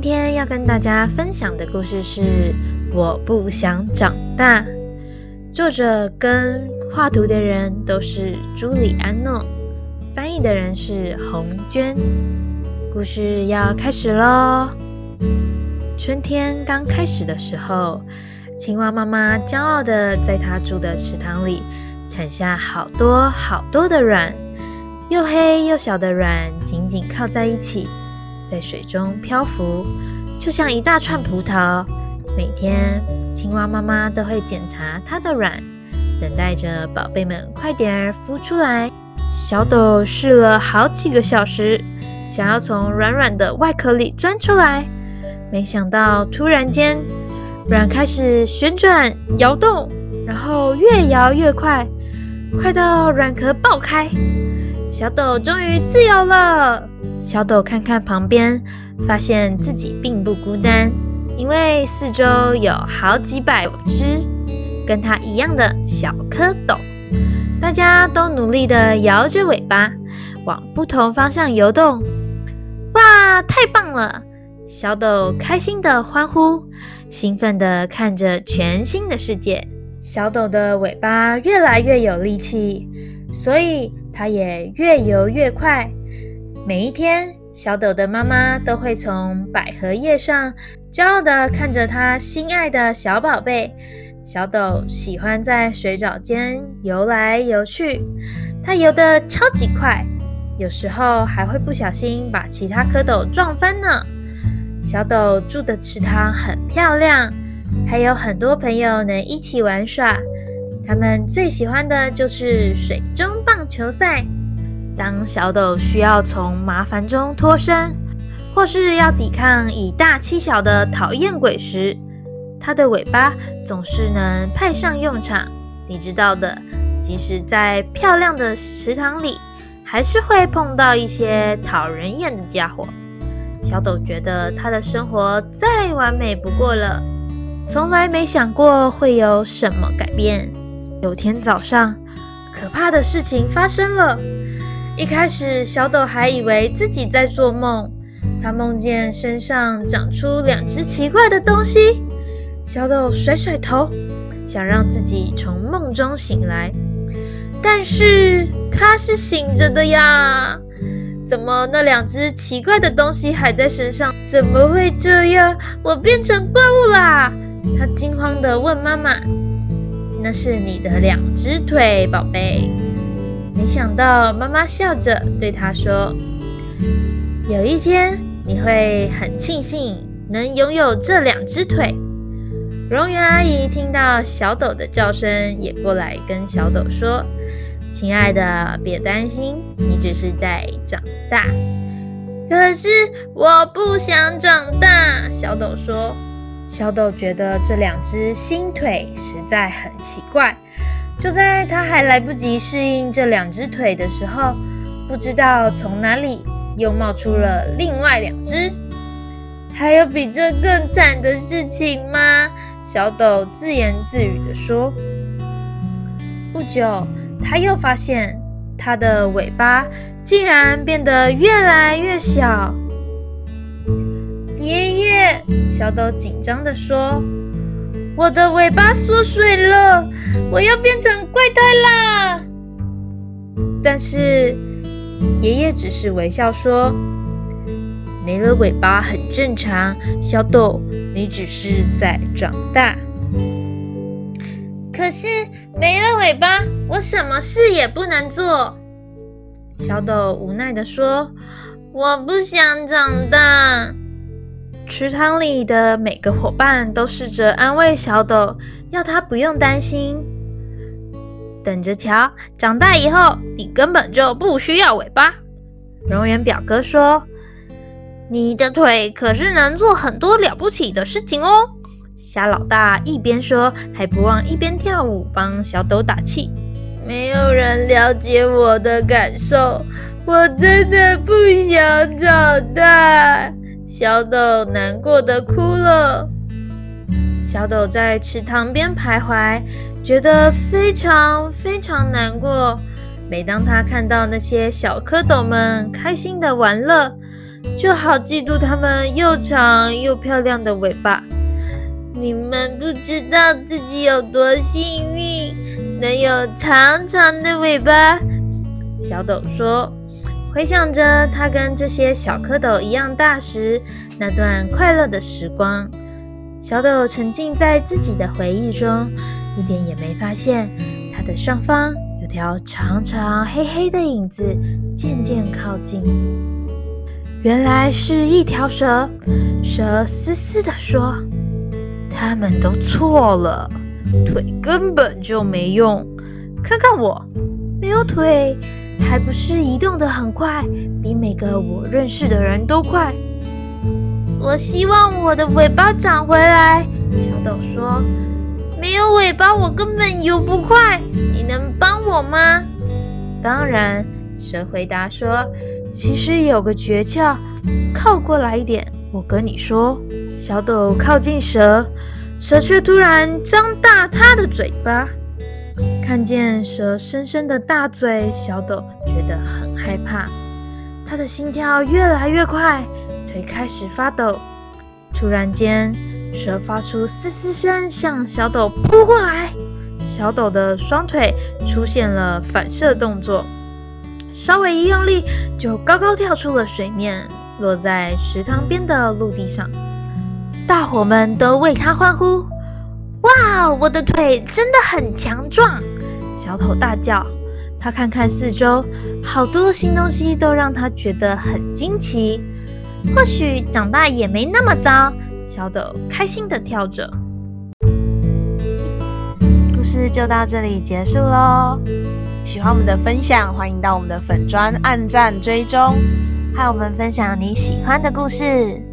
今天要跟大家分享的故事是《我不想长大》，作者跟画图的人都是朱里安诺，翻译的人是红娟。故事要开始喽！春天刚开始的时候，青蛙妈妈骄傲的在它住的池塘里产下好多好多的卵，又黑又小的卵紧紧靠在一起。在水中漂浮，就像一大串葡萄。每天，青蛙妈妈都会检查它的卵，等待着宝贝们快点儿孵出来。小斗试了好几个小时，想要从软软的外壳里钻出来，没想到突然间，卵开始旋转摇动，然后越摇越快，快到卵壳爆开。小斗终于自由了。小斗看看旁边，发现自己并不孤单，因为四周有好几百只跟它一样的小蝌蚪，大家都努力地摇着尾巴，往不同方向游动。哇，太棒了！小斗开心地欢呼，兴奋地看着全新的世界。小斗的尾巴越来越有力气，所以它也越游越快。每一天，小斗的妈妈都会从百合叶上骄傲地看着她心爱的小宝贝。小斗喜欢在水藻间游来游去，它游得超级快，有时候还会不小心把其他蝌蚪撞翻呢。小斗住的池塘很漂亮，还有很多朋友能一起玩耍。他们最喜欢的就是水中棒球赛。当小斗需要从麻烦中脱身，或是要抵抗以大欺小的讨厌鬼时，它的尾巴总是能派上用场。你知道的，即使在漂亮的池塘里，还是会碰到一些讨人厌的家伙。小斗觉得他的生活再完美不过了，从来没想过会有什么改变。有天早上，可怕的事情发生了。一开始，小斗还以为自己在做梦。他梦见身上长出两只奇怪的东西。小斗甩甩头，想让自己从梦中醒来。但是他是醒着的呀！怎么那两只奇怪的东西还在身上？怎么会这样？我变成怪物啦！他惊慌地问妈妈：“那是你的两只腿，宝贝。”没想到，妈妈笑着对他说：“有一天你会很庆幸能拥有这两只腿。”荣园阿姨听到小斗的叫声，也过来跟小斗说：“亲爱的，别担心，你只是在长大。”可是我不想长大，小斗说。小斗觉得这两只新腿实在很奇怪。就在他还来不及适应这两只腿的时候，不知道从哪里又冒出了另外两只。还有比这更惨的事情吗？小斗自言自语地说。不久，他又发现他的尾巴竟然变得越来越小。爷爷，小斗紧张地说。我的尾巴缩水了，我要变成怪胎啦！但是爷爷只是微笑说：“没了尾巴很正常，小豆，你只是在长大。”可是没了尾巴，我什么事也不能做。小豆无奈地说：“我不想长大。”池塘里的每个伙伴都试着安慰小斗，要他不用担心。等着瞧，长大以后你根本就不需要尾巴。荣源表哥说：“你的腿可是能做很多了不起的事情哦。”虾老大一边说，还不忘一边跳舞帮小斗打气。没有人了解我的感受，我真的不想长大。小斗难过的哭了。小斗在池塘边徘徊，觉得非常非常难过。每当他看到那些小蝌蚪们开心的玩乐，就好嫉妒它们又长又漂亮的尾巴。你们不知道自己有多幸运，能有长长的尾巴。小斗说，回想着他跟这些小蝌蚪一样大时那段快乐的时光。小斗沉浸在自己的回忆中，一点也没发现它的上方有条长长黑黑的影子渐渐靠近。原来是一条蛇。蛇嘶嘶地说。他们都错了，腿根本就没用。看看我，没有腿，还不是移动的很快，比每个我认识的人都快。我希望我的尾巴长回来。小豆说：“没有尾巴，我根本游不快。你能帮我吗？”当然，蛇回答说：“其实有个诀窍，靠过来一点。”我跟你说，小斗靠近蛇，蛇却突然张大它的嘴巴。看见蛇深深的大嘴，小斗觉得很害怕，他的心跳越来越快，腿开始发抖。突然间，蛇发出嘶嘶声，向小斗扑过来。小斗的双腿出现了反射动作，稍微一用力，就高高跳出了水面。落在池塘边的陆地上，大伙们都为他欢呼。哇，我的腿真的很强壮！小头大叫。他看看四周，好多新东西都让他觉得很惊奇。或许长大也没那么糟。小斗开心的跳着。故事就到这里结束喽。喜欢我们的分享，欢迎到我们的粉砖按赞追踪。和我们分享你喜欢的故事。